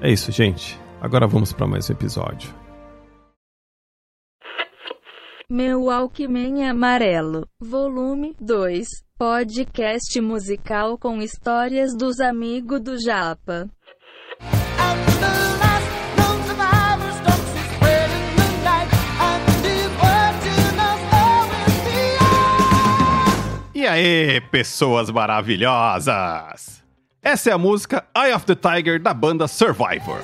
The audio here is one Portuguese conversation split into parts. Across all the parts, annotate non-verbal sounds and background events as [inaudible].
É isso, gente. Agora vamos para mais um episódio. Meu Walkman Amarelo, Volume 2, podcast musical com histórias dos amigos do Japa. E aí, pessoas maravilhosas! Essa é a música Eye of the Tiger da banda Survivor.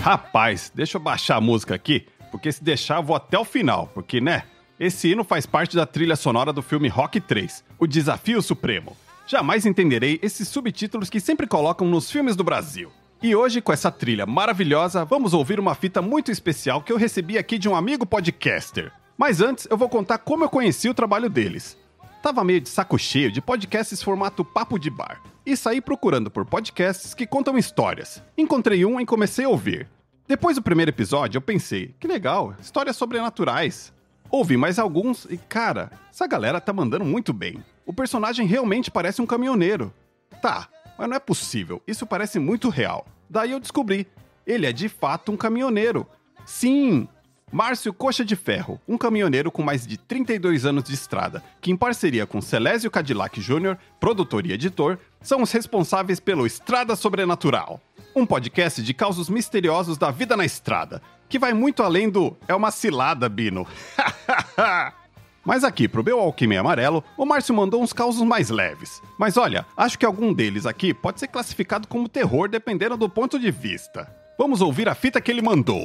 Rapaz, deixa eu baixar a música aqui, porque se deixar eu vou até o final, porque, né? Esse hino faz parte da trilha sonora do filme Rock 3, O Desafio Supremo. Jamais entenderei esses subtítulos que sempre colocam nos filmes do Brasil. E hoje, com essa trilha maravilhosa, vamos ouvir uma fita muito especial que eu recebi aqui de um amigo podcaster. Mas antes, eu vou contar como eu conheci o trabalho deles. Tava meio de saco cheio de podcasts formato papo de bar e saí procurando por podcasts que contam histórias. Encontrei um e comecei a ouvir. Depois do primeiro episódio, eu pensei, que legal, histórias sobrenaturais. Ouvi mais alguns e, cara, essa galera tá mandando muito bem. O personagem realmente parece um caminhoneiro. Tá, mas não é possível, isso parece muito real. Daí eu descobri, ele é de fato um caminhoneiro. Sim, Márcio Coxa de Ferro, um caminhoneiro com mais de 32 anos de estrada, que em parceria com Celésio Cadillac Jr., produtor e editor, são os responsáveis pelo Estrada Sobrenatural, um podcast de causos misteriosos da vida na estrada, que vai muito além do é uma cilada, Bino. [laughs] Mas aqui, pro meu Alquimia Amarelo, o Márcio mandou uns causos mais leves. Mas olha, acho que algum deles aqui pode ser classificado como terror dependendo do ponto de vista. Vamos ouvir a fita que ele mandou.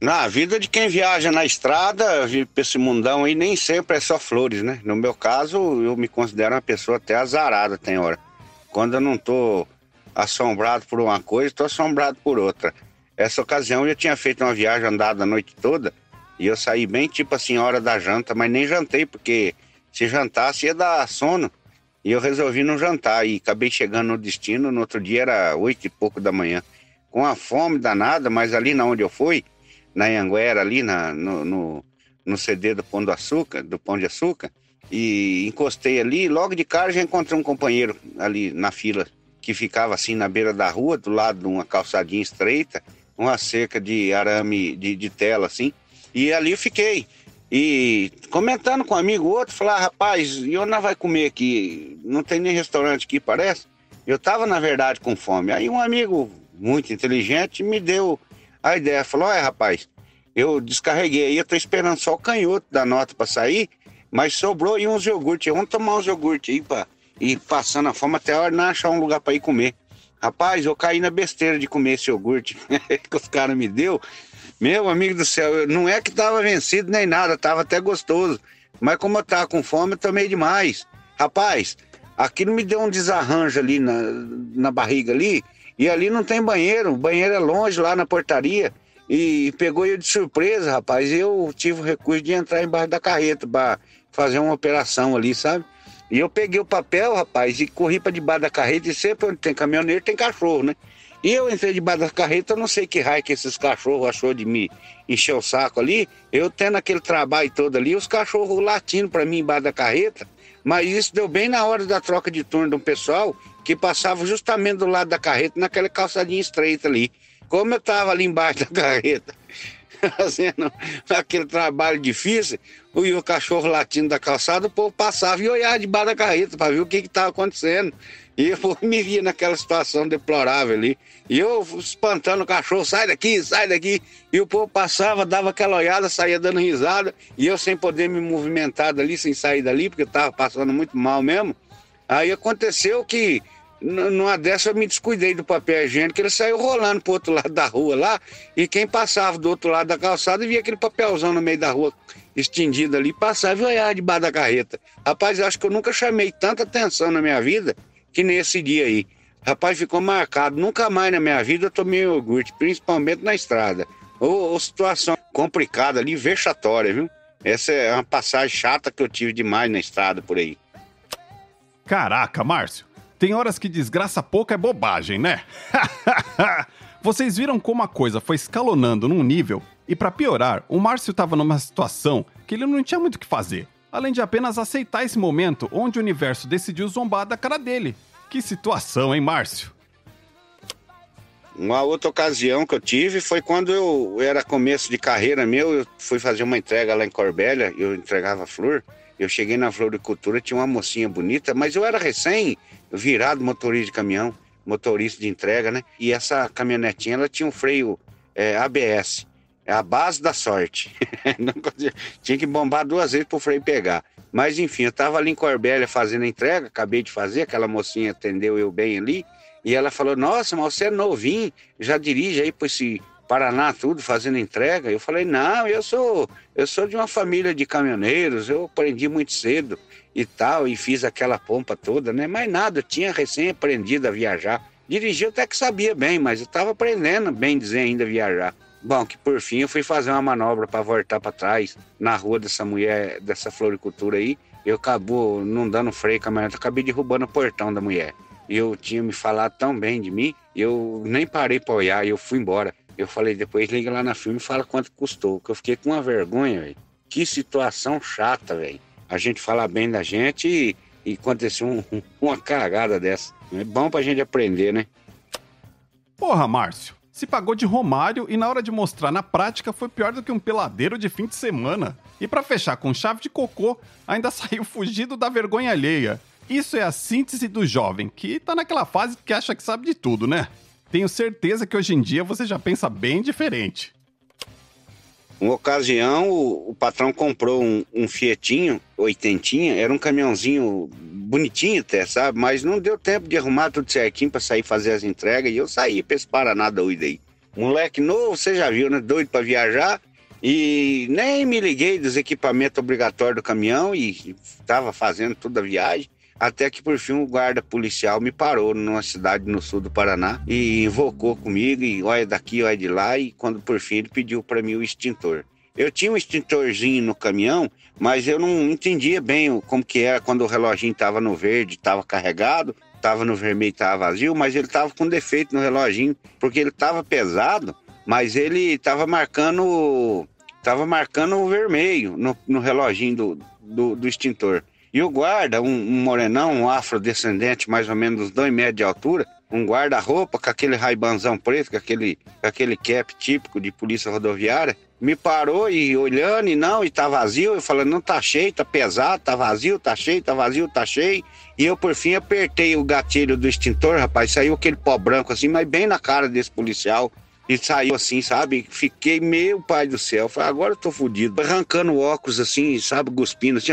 Na vida de quem viaja na estrada, pra esse mundão aí, nem sempre é só flores, né? No meu caso, eu me considero uma pessoa até azarada, tem hora. Quando eu não tô assombrado por uma coisa, tô assombrado por outra. Essa ocasião eu tinha feito uma viagem andada a noite toda e eu saí bem tipo assim, hora da janta, mas nem jantei, porque se jantasse ia dar sono. E eu resolvi não jantar e acabei chegando no destino. No outro dia era oito e pouco da manhã. Com a fome danada, mas ali na onde eu fui, na Anguera, ali na, no, no, no CD do Pão do Açúcar, do Pão de Açúcar, e encostei ali. Logo de cara já encontrei um companheiro ali na fila que ficava assim na beira da rua, do lado de uma calçadinha estreita, uma cerca de arame de, de tela assim. E ali eu fiquei. E comentando com um amigo outro, falar, rapaz, e onde nós vai comer aqui? Não tem nem restaurante aqui, parece? Eu tava, na verdade, com fome. Aí um amigo muito inteligente me deu a ideia. Falou, olha, rapaz, eu descarreguei aí, eu tô esperando só o canhoto da nota para sair, mas sobrou aí uns iogurtes. Vamos tomar uns iogurtes aí pra ir passando a fome até a hora não achar um lugar para ir comer. Rapaz, eu caí na besteira de comer esse iogurte [laughs] que os caras me deu. Meu amigo do céu, não é que tava vencido nem nada, tava até gostoso. Mas como eu tava com fome, eu tomei demais. Rapaz, aquilo me deu um desarranjo ali na, na barriga ali. E ali não tem banheiro, o banheiro é longe lá na portaria. E pegou eu de surpresa, rapaz. Eu tive o recurso de entrar embaixo da carreta para fazer uma operação ali, sabe? E eu peguei o papel, rapaz, e corri para debaixo da carreta. E sempre onde tem caminhoneiro tem cachorro, né? E eu entrei debaixo da carreta, eu não sei que raio que esses cachorros achou de me encher o saco ali. Eu tendo aquele trabalho todo ali, os cachorros latindo para mim embaixo da carreta. Mas isso deu bem na hora da troca de turno do pessoal que passava justamente do lado da carreta, naquela calçadinha estreita ali. Como eu estava ali embaixo [laughs] da carreta, fazendo aquele trabalho difícil, o cachorro latindo da calçada, o povo passava e olhava debaixo da carreta para ver o que estava acontecendo. E eu me via naquela situação deplorável ali. E eu espantando o cachorro, sai daqui, sai daqui. E o povo passava, dava aquela olhada, saía dando risada. E eu sem poder me movimentar dali, sem sair dali, porque estava passando muito mal mesmo. Aí aconteceu que numa dessa eu me descuidei do papel higiênico, ele saiu rolando pro outro [laughs] lado da rua lá, e quem passava do outro lado da calçada via aquele papelzão no meio da rua estendido ali, passava e olhava debaixo da carreta. Rapaz, eu acho que eu nunca chamei tanta atenção na minha vida que nesse dia aí. Rapaz, ficou marcado. Nunca mais na minha vida eu tomei iogurte, principalmente na estrada. Ô situação complicada ali, vexatória, viu? Essa é uma passagem chata que eu tive demais na estrada por aí. Caraca, Márcio. Tem horas que desgraça pouco é bobagem, né? [laughs] Vocês viram como a coisa foi escalonando num nível e para piorar, o Márcio estava numa situação que ele não tinha muito o que fazer, além de apenas aceitar esse momento onde o universo decidiu zombar da cara dele. Que situação, hein, Márcio? Uma outra ocasião que eu tive foi quando eu era começo de carreira meu, eu fui fazer uma entrega lá em Corbélia, eu entregava flor. Eu cheguei na floricultura, tinha uma mocinha bonita, mas eu era recém virado motorista de caminhão, motorista de entrega, né? E essa caminhonetinha, ela tinha um freio é, ABS, é a base da sorte. [laughs] tinha que bombar duas vezes pro freio pegar. Mas enfim, eu tava ali em Corbélia fazendo a entrega, acabei de fazer, aquela mocinha atendeu eu bem ali, e ela falou: Nossa, mas você é novinho, já dirige aí por esse Paraná tudo fazendo entrega. Eu falei: Não, eu sou, eu sou de uma família de caminhoneiros, eu aprendi muito cedo e tal, e fiz aquela pompa toda, né? Mas nada, tinha recém aprendido a viajar. Dirigir até que sabia bem, mas eu estava aprendendo, bem dizer, ainda viajar. Bom, que por fim eu fui fazer uma manobra para voltar para trás na rua dessa mulher, dessa floricultura aí. Eu acabou não dando freio com a caminhonete, acabei derrubando o portão da mulher. Eu tinha me falado tão bem de mim, eu nem parei para olhar, eu fui embora. Eu falei, depois liga lá na filme e fala quanto custou, que eu fiquei com uma vergonha, velho. Que situação chata, velho a gente falar bem da gente e, e acontecer um, [laughs] uma cagada dessa. É bom pra gente aprender, né? Porra, Márcio. Se pagou de Romário e na hora de mostrar na prática foi pior do que um peladeiro de fim de semana. E para fechar com chave de cocô, ainda [laughs] saiu fugido da vergonha alheia. Isso é a síntese do jovem, que tá naquela fase que acha que sabe de tudo, né? Tenho certeza que hoje em dia você já pensa bem diferente. Uma ocasião, o, patrão comprou um, um Fietinho, oitentinha, era um caminhãozinho bonitinho até, sabe? Mas não deu tempo de arrumar tudo certinho para sair fazer as entregas e eu saí pra esse Paraná doido aí. Moleque novo, você já viu, né? Doido para viajar. E nem me liguei dos equipamentos obrigatórios do caminhão e estava fazendo toda a viagem. Até que por fim o guarda policial me parou numa cidade no sul do Paraná e invocou comigo e olha daqui, olha de lá e quando por fim ele pediu para mim o extintor. Eu tinha um extintorzinho no caminhão, mas eu não entendia bem como que era quando o reloginho estava no verde, estava carregado, estava no vermelho, estava vazio, mas ele estava com defeito no reloginho, porque ele estava pesado, mas ele estava marcando estava marcando o vermelho no, no reloginho do, do, do extintor. E o guarda, um, um morenão, um afrodescendente, mais ou menos dois metros de altura, um guarda-roupa com aquele raibanzão preto, com aquele, com aquele cap típico de polícia rodoviária, me parou e olhando e não, e tá vazio, eu falando, não tá cheio, tá pesado, tá vazio, tá cheio, tá vazio, tá cheio. E eu, por fim, apertei o gatilho do extintor, rapaz, saiu aquele pó branco assim, mas bem na cara desse policial. e saiu assim, sabe? Fiquei, meu pai do céu. Falei, agora eu tô fudido. Arrancando o óculos assim, sabe? Cuspindo assim,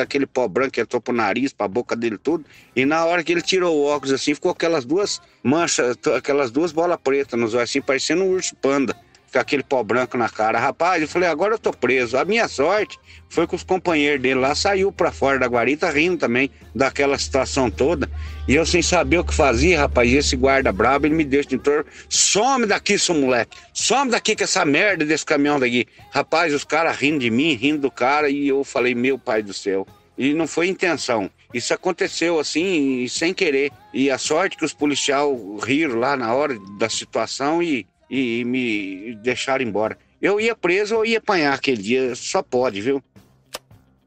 aquele pó branco que entrou pro nariz, pra boca dele tudo. E na hora que ele tirou o óculos assim, ficou aquelas duas manchas, aquelas duas bolas pretas nos olhos, assim, parecendo um urso panda com aquele pó branco na cara. Rapaz, eu falei, agora eu tô preso. A minha sorte foi que os companheiros dele lá saiu para fora da guarita rindo também daquela situação toda. E eu sem saber o que fazia, rapaz, e esse guarda brabo, ele me deu extintor. Some daqui, seu moleque. Some daqui com essa merda desse caminhão daqui. Rapaz, os caras rindo de mim, rindo do cara, e eu falei, meu pai do céu. E não foi intenção. Isso aconteceu assim, sem querer. E a sorte que os policiais riram lá na hora da situação e e, e me deixaram embora. Eu ia preso ou ia apanhar aquele dia, só pode, viu?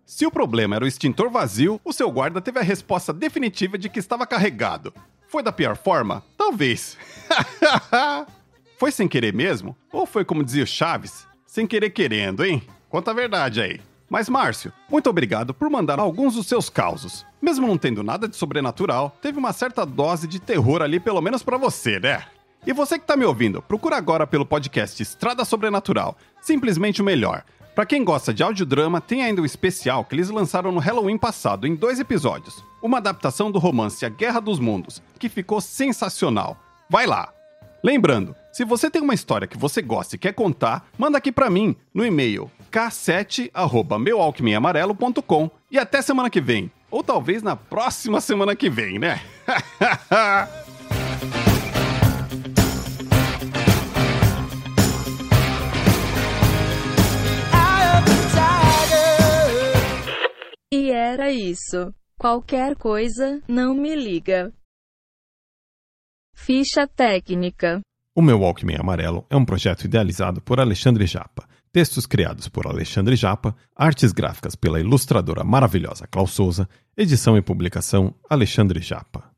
Se o problema era o extintor vazio, o seu guarda teve a resposta definitiva de que estava carregado. Foi da pior forma? Talvez. [laughs] foi sem querer mesmo? Ou foi como dizia o Chaves? Sem querer querendo, hein? Conta a verdade aí. Mas, Márcio, muito obrigado por mandar alguns dos seus causos. Mesmo não tendo nada de sobrenatural, teve uma certa dose de terror ali, pelo menos para você, né? E você que está me ouvindo, procura agora pelo podcast Estrada Sobrenatural, simplesmente o melhor. Para quem gosta de audiodrama, tem ainda um especial que eles lançaram no Halloween passado, em dois episódios. Uma adaptação do romance A Guerra dos Mundos, que ficou sensacional. Vai lá! Lembrando, se você tem uma história que você gosta e quer contar, manda aqui para mim no e-mail k7@meualquimiamarelo.com e até semana que vem, ou talvez na próxima semana que vem, né? [laughs] E era isso. Qualquer coisa, não me liga. Ficha técnica. O meu Walkman Amarelo é um projeto idealizado por Alexandre Japa. Textos criados por Alexandre Japa, artes gráficas pela ilustradora maravilhosa Klaus Souza, edição e publicação Alexandre Japa.